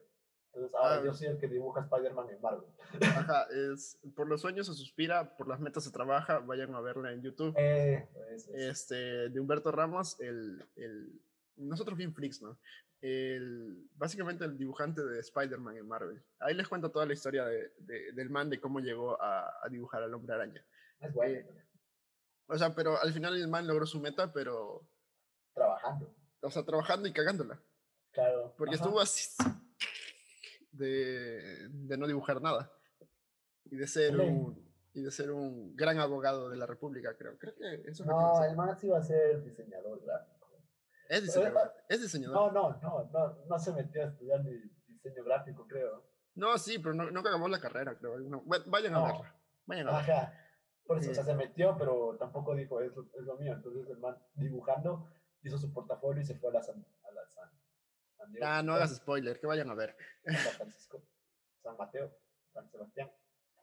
Speaker 2: Entonces, ahora ah, yo soy el que dibuja Spider-Man en Marvel.
Speaker 1: Ajá, es por los sueños se suspira, por las metas se trabaja, vayan a verla en YouTube.
Speaker 2: Eh,
Speaker 1: este, de Humberto Ramos, el, el, nosotros bien freaks, ¿no? El, básicamente el dibujante de Spider-Man en Marvel. Ahí les cuento toda la historia de, del man, de cómo llegó a, a dibujar al hombre araña.
Speaker 2: Es bueno. Eh,
Speaker 1: o sea, pero al final el man logró su meta, pero...
Speaker 2: Trabajando.
Speaker 1: O sea, trabajando y cagándola.
Speaker 2: Claro.
Speaker 1: Porque estuvo así <laughs> de, de, no dibujar nada y de ser un y de ser un gran abogado de la República, creo. Creo que eso
Speaker 2: No, el más iba a ser diseñador gráfico.
Speaker 1: Es diseñador. es diseñador.
Speaker 2: No, no, no, no, no se metió a estudiar ni diseño gráfico, creo.
Speaker 1: No, sí, pero no, no acabó la carrera, creo. vayan a verla. Vayan a verla.
Speaker 2: Por eso, o sea, se metió, pero tampoco dijo, es, es lo mío. Entonces el man dibujando hizo su portafolio y se fue a la, a la San
Speaker 1: Ah, no hagas spoiler, que vayan a ver.
Speaker 2: San Francisco, San Mateo, San Sebastián,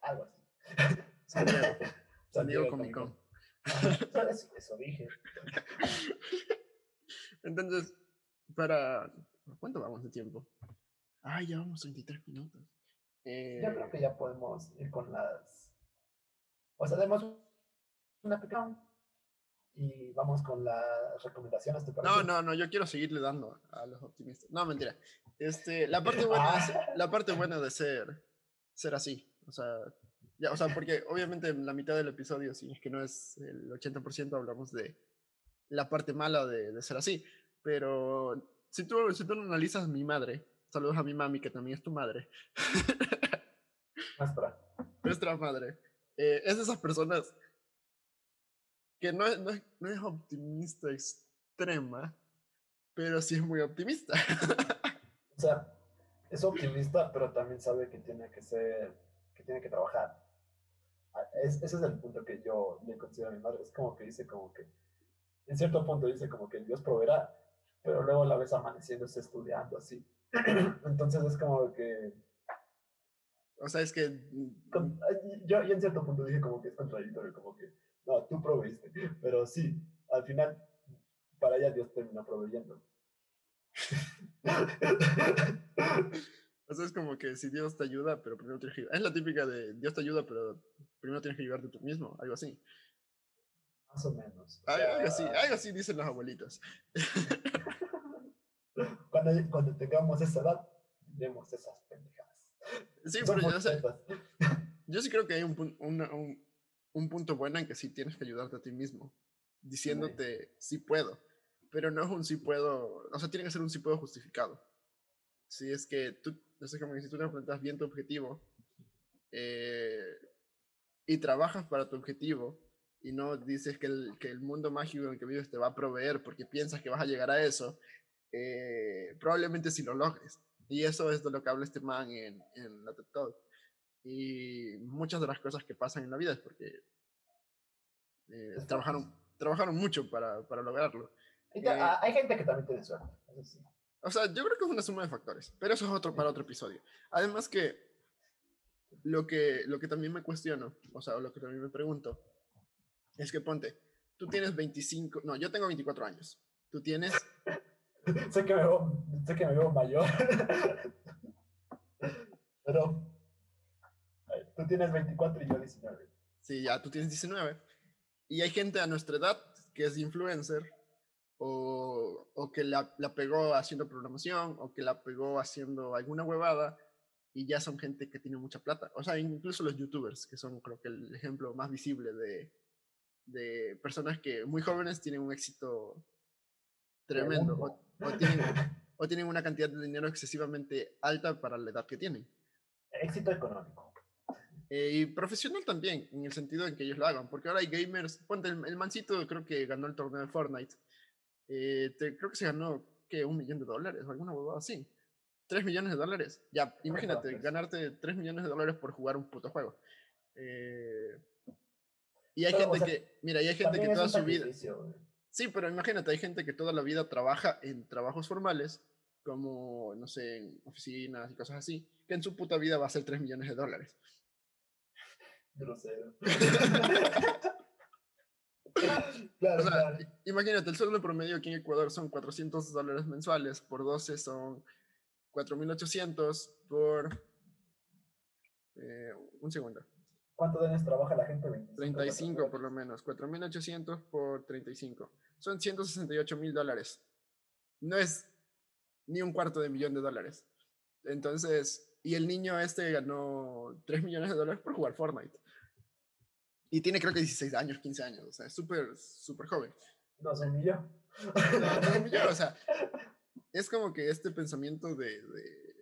Speaker 2: algo así. <laughs> <laughs>
Speaker 1: San Diego, San Diego Comic Con.
Speaker 2: Eso, dije. <laughs>
Speaker 1: Entonces, para. ¿Cuánto vamos de tiempo? Ah, ya vamos 33 minutos.
Speaker 2: Eh... Yo creo que ya podemos ir con las. O sea, demos una pequeña y vamos con las recomendaciones. ¿te
Speaker 1: No, no, no, yo quiero seguirle dando a los optimistas. No, mentira. Este, la parte <laughs> buena, es, ah. la parte buena de ser, ser así. O sea, ya, o sea, porque obviamente en la mitad del episodio, si es que no es el 80%, hablamos de la parte mala de, de ser así. Pero si tú, si tú analizas mi madre, saludos a mi mami, que también es tu madre. <laughs>
Speaker 2: Nuestra.
Speaker 1: Nuestra madre. Eh, es de esas personas que no no, no es optimista extrema, pero sí es muy optimista.
Speaker 2: o sea, es optimista, pero también sabe que tiene que ser, que tiene que trabajar. Ah, ese es el punto que yo le considero a mi madre. Es como que dice como que, en cierto punto dice como que Dios proveerá, pero luego la ves amaneciéndose estudiando así. <clears throat> Entonces es como que...
Speaker 1: O sea, es que...
Speaker 2: Mm, yo, yo en cierto punto dije como que es contradictorio, como que no, tú proveíste. <laughs> Pero sí, al final, para ella Dios termina proveyendo. <laughs>
Speaker 1: O sea, es como que si Dios te ayuda, pero primero tienes que... Es la típica de Dios te ayuda, pero primero tienes que ayudarte tú mismo, algo así.
Speaker 2: Más o menos.
Speaker 1: algo así, algo así dicen las abuelitas. <laughs>
Speaker 2: cuando, cuando tengamos esa edad, vemos esas pendejadas.
Speaker 1: Sí, pero yo, sé, yo sí creo que hay un, un, un punto bueno en que sí tienes que ayudarte a ti mismo, diciéndote sí puedo, pero no es un sí puedo, o sea, tiene que ser un sí puedo justificado. Si es que tú, no sé, que si tú te enfrentas bien tu objetivo eh, y trabajas para tu objetivo y no dices que el, que el mundo mágico en el que vives te va a proveer porque piensas que vas a llegar a eso, eh, probablemente si lo logres. Y eso es de lo que habla este man en, en la TED Talk. Y muchas de las cosas que pasan en la vida es porque eh, trabajaron, trabajaron mucho para, para lograrlo.
Speaker 2: Y ta- hay gente que también tiene suerte, eso sí.
Speaker 1: O sea, yo creo que es una suma de factores, pero eso es otro para otro episodio. Además que lo que, lo que también me cuestiono, o sea, lo que también me pregunto, es que ponte, tú tienes 25, no, yo tengo 24 años, tú tienes, <laughs>
Speaker 2: sé, que me veo, sé que me veo mayor. <laughs> Pero tú tienes 24 y yo 19.
Speaker 1: sí, ya tú tienes 19, y hay gente a nuestra edad que es influencer, o, o que la, la pegó haciendo programación, o que la pegó haciendo alguna huevada, y ya son gente que tiene mucha plata. O sea, incluso los youtubers, que son creo que el ejemplo más visible de, de personas que muy jóvenes tienen un éxito tremendo, o, o tienen, o tienen una cantidad de dinero excesivamente alta para la edad que tienen.
Speaker 2: Éxito económico.
Speaker 1: Eh, y profesional también, en el sentido en que ellos lo hagan, porque ahora hay gamers, ponte, el, el mancito creo que ganó el torneo de Fortnite, eh, te- creo que se ganó, que Un millón de dólares o alguna huevada así. 3 millones de dólares. Ya, imagínate, ganarte 3 millones de dólares por jugar un puto juego. Eh, y hay
Speaker 2: Pero, o
Speaker 1: gente
Speaker 2: sea,
Speaker 1: que, mira, y hay gente que toda su vida... Sí, pero imagínate, hay gente que toda la vida trabaja en trabajos formales, como, no sé, en oficinas y cosas así, que en su puta vida va a ser 3 millones de dólares.
Speaker 2: Grosero. <laughs> claro,
Speaker 1: O sea,
Speaker 2: claro.
Speaker 1: i- imagínate, el sueldo promedio aquí en Ecuador son 400 dólares mensuales, por 12 son 4.800, por... eh, un segundo,
Speaker 2: ¿Cuántos años trabaja la gente? 25,
Speaker 1: 35 por lo menos, 4.800 por 35, son 168 mil dólares. No es ni un cuarto de millón de dólares. Entonces, y el niño este ganó 3 millones de dólares por jugar Fortnite. Y tiene creo que 16 años, 15 años, o sea, es súper, súper joven.
Speaker 2: No sé, ni yo.
Speaker 1: No, o sea, es como que este pensamiento de, de,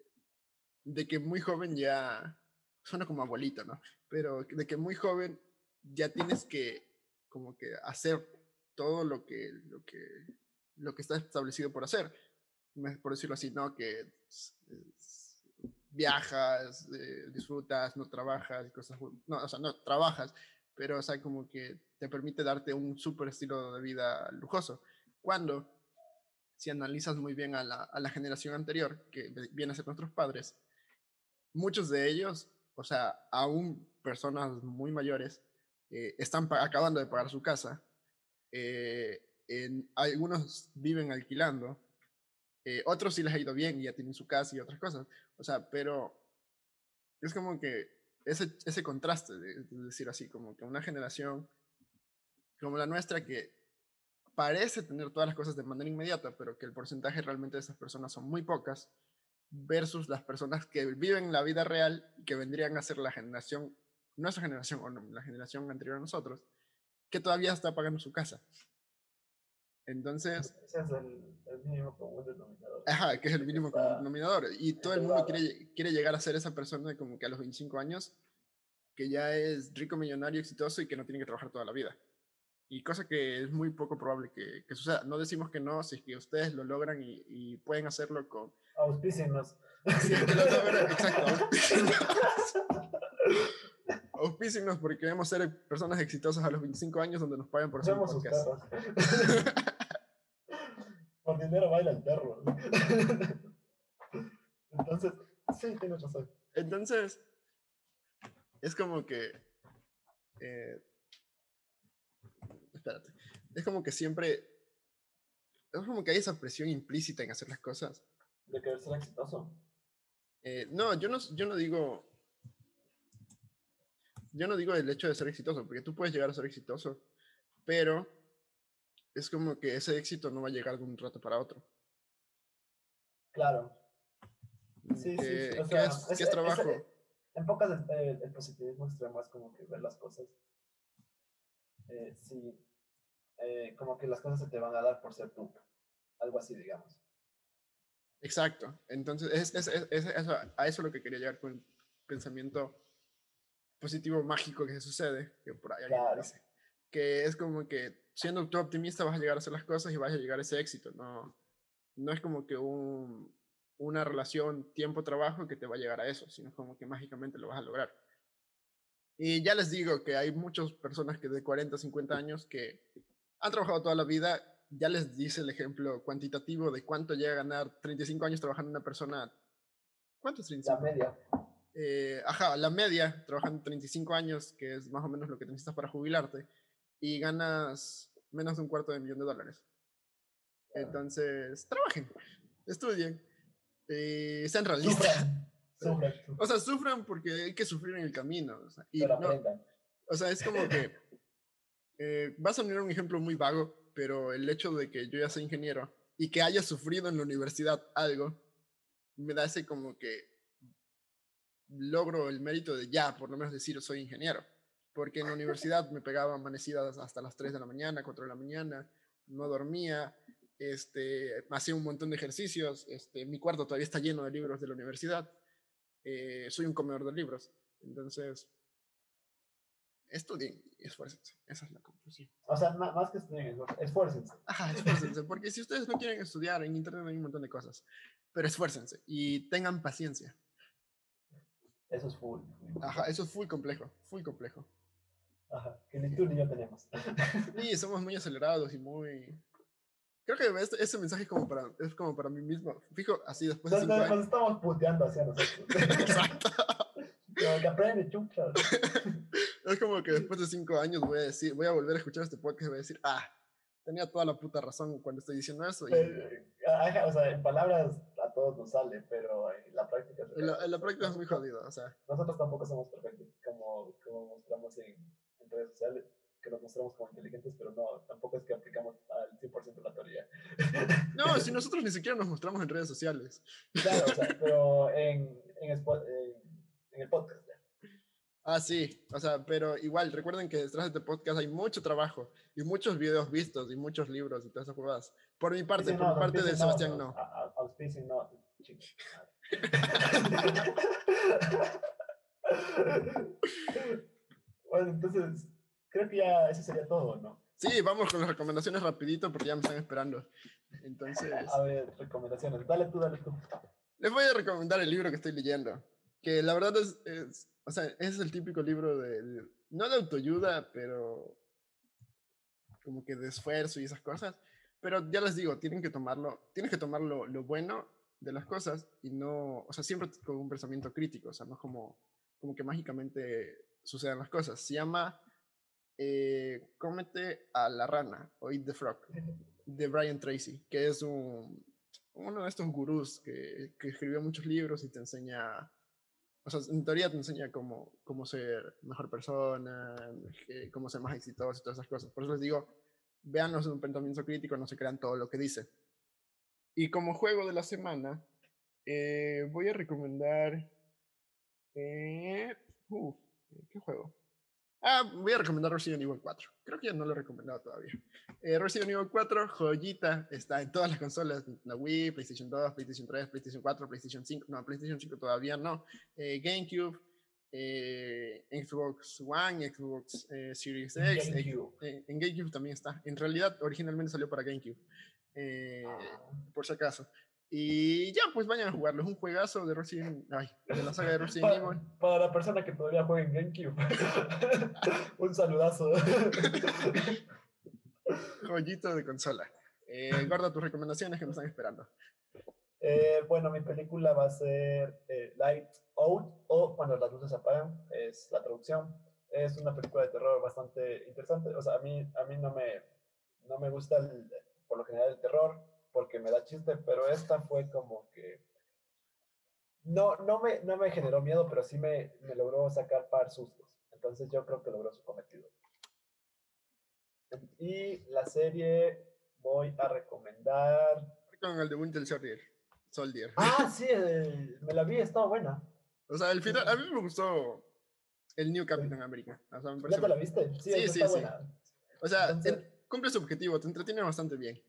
Speaker 1: de que muy joven ya, suena como abuelito, ¿no? Pero de que muy joven ya tienes que como que hacer todo lo que, lo que, lo que está establecido por hacer, por decirlo así, ¿no? Que s- s- viajas, eh, disfrutas, no trabajas cosas, no, o sea, no trabajas, pero o sea, como que te permite darte un súper estilo de vida lujoso. Cuando, si analizas muy bien a la, a la generación anterior, que viene a ser nuestros padres, muchos de ellos, o sea, aún personas muy mayores, eh, están acabando de pagar su casa, eh, en, algunos viven alquilando, eh, otros sí les ha ido bien y ya tienen su casa y otras cosas, o sea, pero es como que ese, ese contraste, de, de decir así, como que una generación como la nuestra que parece tener todas las cosas de manera inmediata, pero que el porcentaje realmente de esas personas son muy pocas, versus las personas que viven la vida real y que vendrían a ser la generación, nuestra generación o no, la generación anterior a nosotros, que todavía está pagando su casa. Entonces,
Speaker 2: Ese es el, el mínimo común denominador.
Speaker 1: ajá, que es el mínimo común denominador. Y todo el mundo quiere, quiere llegar a ser esa persona como que a los 25 años, que ya es rico, millonario, exitoso y que no tiene que trabajar toda la vida. Y cosa que es muy poco probable que, que suceda. No decimos que no, si es que ustedes lo logran y, y pueden hacerlo con...
Speaker 2: Auspícenos.
Speaker 1: Logran, exacto. auspícenos. Porque queremos ser personas exitosas a los 25 años donde nos pagan por hacer podcast. <laughs>
Speaker 2: Por dinero baila el perro. <laughs> Entonces, sí, tienes razón.
Speaker 1: Entonces, es como que. eh, espérate. Es como que siempre. Es como que hay esa presión implícita en hacer las cosas.
Speaker 2: De querer ser exitoso.
Speaker 1: Eh, no, yo no, yo no digo. Yo no digo el hecho de ser exitoso, porque tú puedes llegar a ser exitoso, pero es como que ese éxito no va a llegar de un rato para otro.
Speaker 2: Claro. Sí, sí, sí, o sea,
Speaker 1: es, que
Speaker 2: ese-
Speaker 1: es trabajo.
Speaker 2: ese- En pocas, el, el- el positivismo extremo es como que ver las cosas. Eh, sí, eh, como que las cosas se te van a dar por ser tú. Algo así, digamos.
Speaker 1: Exacto. Entonces, es, es- es- eso- a eso es lo que quería llegar con el pensamiento positivo mágico que sucede, que por ahí alguien
Speaker 2: Claro.
Speaker 1: dice. que es como que siendo tú optimista vas a llegar a hacer las cosas y vas a llegar a ese éxito, no, no es como que un, una relación tiempo-trabajo que te va a llegar a eso, sino como que mágicamente lo vas a lograr. Y ya les digo que hay muchas personas que de 40, 50 años que han trabajado toda la vida, ya les dice el ejemplo cuantitativo de cuánto llega a ganar 35 años trabajando una persona. ¿Cuánto es 35?
Speaker 2: La media.
Speaker 1: Eh, ajá, la media, trabajando 35 años, que es más o menos lo que necesitas para jubilarte, y ganas menos de un cuarto de millón de dólares. Entonces, trabajen, estudien, eh, sean realistas.
Speaker 2: Sufran,
Speaker 1: O sea, sufran porque hay que sufrir en el camino. O sea, y no- o sea, es como que eh, vas a poner un ejemplo muy vago, pero el hecho de que yo ya soy ingeniero y que haya sufrido en la universidad algo, me da ese como que logro el mérito de ya, por lo menos decir soy ingeniero. Porque en la universidad me pegaba amanecidas hasta las 3 de la mañana, 4 de la mañana, no dormía, este, hacía un montón de ejercicios, este, mi cuarto todavía está lleno de libros de la universidad, eh, soy un comedor de libros. Entonces, estudien y esfuércense. Esa es la conclusión.
Speaker 2: O sea, más que estudien, esfuércense.
Speaker 1: Ajá, esfuércense, porque si ustedes no quieren estudiar, en internet hay un montón de cosas, pero esfuércense y tengan paciencia.
Speaker 2: Eso es full.
Speaker 1: Ajá, eso es full complejo, full complejo.
Speaker 2: Ajá, que ni tú ni yo tenemos.
Speaker 1: Y somos muy acelerados y muy... Creo que este, ese mensaje es como, para, es como para mí mismo. Fijo, así después de
Speaker 2: nos estamos puteando hacia nosotros. <laughs>
Speaker 1: Exacto.
Speaker 2: Como que aprende, chucha. <laughs>
Speaker 1: Es como que después de cinco años voy a decir, voy a volver a escuchar este podcast y voy a decir, ah, tenía toda la puta razón cuando estoy diciendo eso. Y
Speaker 2: Pero, ajá, o sea, en palabras a todos nos sale, pero en la práctica...
Speaker 1: en la, en la práctica es muy jodido, o sea,
Speaker 2: Nosotros tampoco somos perfectos, como, como mostramos en, en redes sociales, que nos mostramos como inteligentes, pero no, tampoco es que aplicamos al 100% la teoría.
Speaker 1: no, si <laughs> nosotros ni siquiera nos mostramos en redes sociales.
Speaker 2: Claro, o sea, pero en, en, en- en el podcast ya.
Speaker 1: Ah, sí, o sea, pero igual, recuerden que detrás de este podcast hay mucho trabajo y muchos videos vistos y muchos libros y todas esas jugadas. Por mi parte,
Speaker 2: Auspicio
Speaker 1: por
Speaker 2: no,
Speaker 1: parte de
Speaker 2: auspicio
Speaker 1: Sebastián
Speaker 2: no.
Speaker 1: no.
Speaker 2: a- a- Auspicio no. <laughs> bueno, entonces, creo que ya eso sería todo, ¿no?
Speaker 1: Sí, vamos con las recomendaciones rapidito porque ya me están esperando. Entonces,
Speaker 2: A ver, recomendaciones. Dale tú, dale tú.
Speaker 1: les voy a recomendar el libro que estoy leyendo, que la verdad es, es- o sea, es el típico libro de, no de autoayuda, pero como que de esfuerzo y esas cosas. Pero ya les digo, tienen que tomarlo, tienes que tomar lo, lo bueno de las cosas y no, o sea, siempre con un pensamiento crítico, o sea, no como, como que mágicamente sucedan las cosas. Se llama eh, Cómete a la rana o Eat the Frog de Brian Tracy, que es un, uno de estos gurús que, que escribió muchos libros y te enseña, o sea, en teoría te enseña cómo, cómo ser mejor persona, que- cómo ser más exitoso y todas esas cosas. Por eso les digo, véanlos en un pensamiento crítico, no se crean todo lo que dice. Y como juego de la semana, eh, voy a recomendar... eh, ¿Qué juego? Ah, voy a recomendar Resident Evil 4. Creo que ya no lo he recomendado todavía. Eh, Resident Evil 4, joyita, está en todas las consolas, la Wii, PlayStation 2, PlayStation 3, PlayStation 4, PlayStation 5, no, PlayStation 5 todavía no, eh, GameCube, eh, Xbox One, Xbox eh, Series X, eh,
Speaker 2: GameCube.
Speaker 1: eh, en GameCube también está. En realidad, originalmente salió para GameCube,
Speaker 2: Ah,
Speaker 1: por si acaso. Y ya, pues vayan a jugarlo. Es un juegazo de Resident ay, de la saga de <laughs> Resident
Speaker 2: Pa-
Speaker 1: Evil.
Speaker 2: para la persona que todavía juega en GameCube. <laughs> Un saludazo. <laughs>
Speaker 1: Joyito de consola. Eh, guarda tus recomendaciones que me están esperando.
Speaker 2: Eh, bueno, mi película va a ser eh, Light Out o Cuando las luces apagan, es la traducción. Es una película de terror bastante interesante. O sea, a mí, a mí no, me, no me gusta el- por lo general el terror porque me da chiste, pero esta fue como que... No, no, me, no me generó miedo, pero sí me, me logró sacar par sustos. Entonces yo creo que logró su cometido. Y la serie voy a recomendar
Speaker 1: Con el de Winter Soldier. Soldier.
Speaker 2: Ah, sí, <laughs> eh, me la vi, estaba buena.
Speaker 1: O sea, el final, a mí me gustó el New Captain America. O sea, me
Speaker 2: ¿Ya te la viste? Sí,
Speaker 1: Sí, sí,
Speaker 2: está
Speaker 1: sí.
Speaker 2: buena.
Speaker 1: o sea,
Speaker 2: Entonces-
Speaker 1: en- cumple su objetivo, te entretiene bastante bien.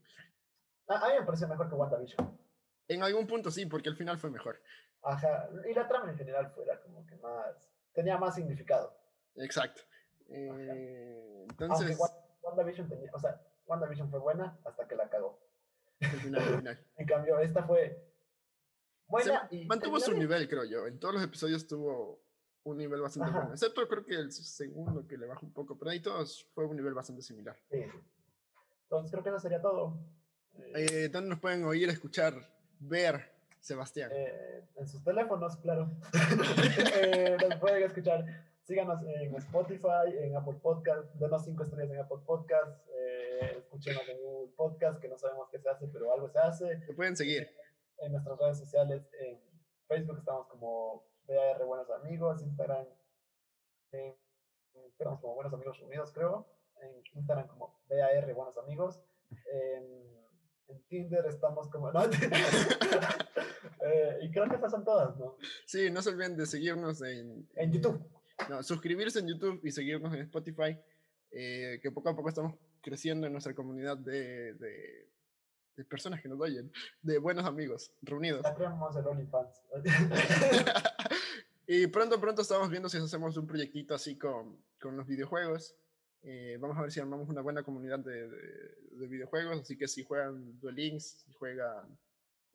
Speaker 2: A, a mí me pareció mejor que WandaVision.
Speaker 1: En algún punto sí, porque el final fue mejor.
Speaker 2: Ajá, y la trama en general fuera como que más, tenía más significado.
Speaker 1: Exacto. Eh,
Speaker 2: Aunque
Speaker 1: entonces,
Speaker 2: Wa- WandaVision tenía, o sea, WandaVision fue buena hasta que la cagó.
Speaker 1: al final, al final. <laughs>
Speaker 2: En cambio, esta fue buena y
Speaker 1: mantuvo su nivel, creo yo. En todos los episodios tuvo un nivel bastante
Speaker 2: Ajá.
Speaker 1: bueno. Excepto creo que el segundo que le bajó un poco, pero ahí todos fue un nivel bastante similar.
Speaker 2: Sí. Entonces creo que eso sería todo. Eh,
Speaker 1: Eh, ¿Dónde nos pueden oír, escuchar, ver, Sebastián?
Speaker 2: eh, en sus teléfonos, claro. <laughs> Eh, nos pueden escuchar. Síganos en Spotify, en Apple Podcast, denos cinco estrellas en Apple Podcast, eh, escúchenos en Google Podcast, que no sabemos qué se hace, pero algo se hace.
Speaker 1: Te pueden seguir.
Speaker 2: En nuestras redes sociales, en Facebook estamos como BAR Buenos Amigos, Instagram, en, estamos como Buenos Amigos Reunidos, creo. En Instagram como BAR Buenos Amigos. En, en Tinder estamos como... no, <laughs> Eh, y creo que esas son todas, ¿no?
Speaker 1: Sí, no se olviden de seguirnos en,
Speaker 2: En YouTube.
Speaker 1: no, suscribirse en YouTube y seguirnos en Spotify, eh, que poco a poco estamos creciendo en nuestra comunidad de, de, de personas que nos oyen, de buenos amigos reunidos.
Speaker 2: Ya creamos el OnlyFans. <laughs>
Speaker 1: y pronto, pronto estamos viendo si hacemos un proyectito así con, con los videojuegos. Eh, vamos a ver si armamos una buena comunidad de, de- de videojuegos, así que si juegan Duel Links, si juegan...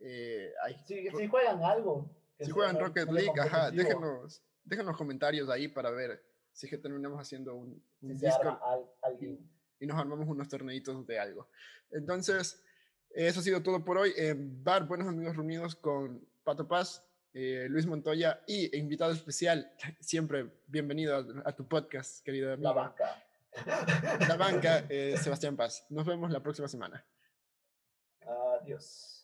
Speaker 1: eh, ay,
Speaker 2: si, si juegan algo.
Speaker 1: si juegan Rocket League, ajá, déjenos, déjenos comentarios ahí para ver si es que terminamos haciendo un, un
Speaker 2: Si
Speaker 1: Discord
Speaker 2: al- alguien.
Speaker 1: y nos armamos unos torneitos de algo. Entonces, eso ha sido todo por hoy. En Bar Buenos Amigos Reunidos con Pato Paz, eh, Luis Montoya y invitado especial, siempre bienvenido a, a tu podcast, querido amigo.
Speaker 2: La banca.
Speaker 1: La banca, eh, Sebastián Paz. Nos vemos la próxima semana.
Speaker 2: Adiós.